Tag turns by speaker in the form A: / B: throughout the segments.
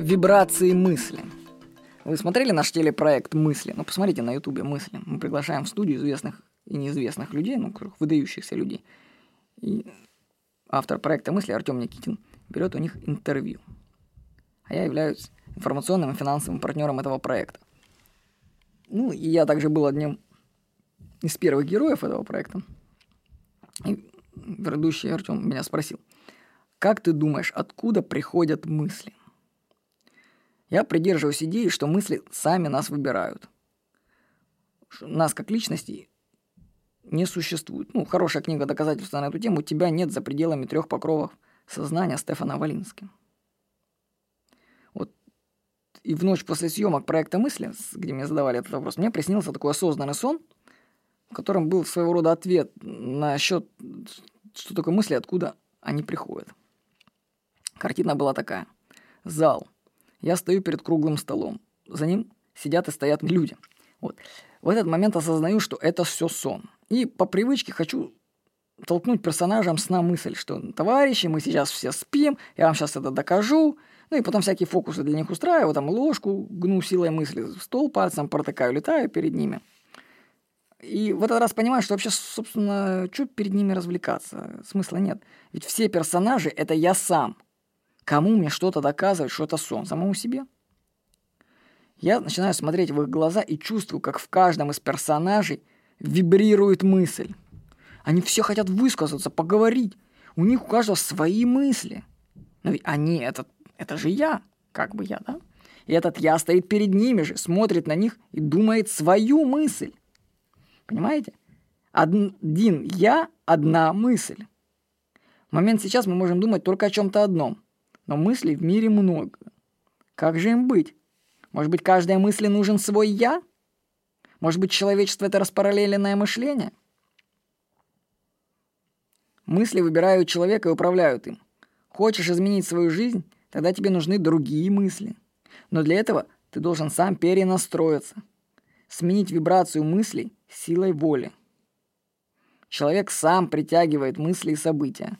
A: Вибрации мысли. Вы смотрели наш телепроект «Мысли»? Ну, посмотрите на ютубе «Мысли». Мы приглашаем в студию известных и неизвестных людей, ну, выдающихся людей. И автор проекта «Мысли» Артем Никитин берет у них интервью. А я являюсь информационным и финансовым партнером этого проекта. Ну, и я также был одним из первых героев этого проекта. И ведущий Артем меня спросил, как ты думаешь, откуда приходят мысли? Я придерживаюсь идеи, что мысли сами нас выбирают. Нас как личностей не существует. Ну, хорошая книга доказательства на эту тему «Тебя нет за пределами трех покровов сознания» Стефана Валински. Вот и в ночь после съемок проекта «Мысли», где мне задавали этот вопрос, мне приснился такой осознанный сон, в котором был своего рода ответ на счет, что такое мысли, откуда они приходят. Картина была такая. Зал – я стою перед круглым столом. За ним сидят и стоят люди. Вот. В этот момент осознаю, что это все сон. И по привычке хочу толкнуть персонажам сна мысль, что товарищи, мы сейчас все спим, я вам сейчас это докажу. Ну и потом всякие фокусы для них устраиваю, там ложку гну силой мысли, стол пальцем протыкаю, летаю перед ними. И в этот раз понимаю, что вообще, собственно, что перед ними развлекаться? Смысла нет. Ведь все персонажи — это я сам — Кому мне что-то доказывать, что это сон? Самому себе? Я начинаю смотреть в их глаза и чувствую, как в каждом из персонажей вибрирует мысль. Они все хотят высказаться, поговорить. У них у каждого свои мысли. Но ведь они, это, это же я, как бы я, да? И этот я стоит перед ними же, смотрит на них и думает свою мысль. Понимаете? Один я, одна мысль. В момент сейчас мы можем думать только о чем-то одном – но мыслей в мире много. Как же им быть? Может быть, каждой мысли нужен свой «я»? Может быть, человечество — это распараллеленное мышление? Мысли выбирают человека и управляют им. Хочешь изменить свою жизнь, тогда тебе нужны другие мысли. Но для этого ты должен сам перенастроиться. Сменить вибрацию мыслей силой воли. Человек сам притягивает мысли и события.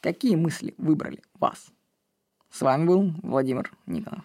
A: Какие мысли выбрали вас? С вами был Владимир Никонов.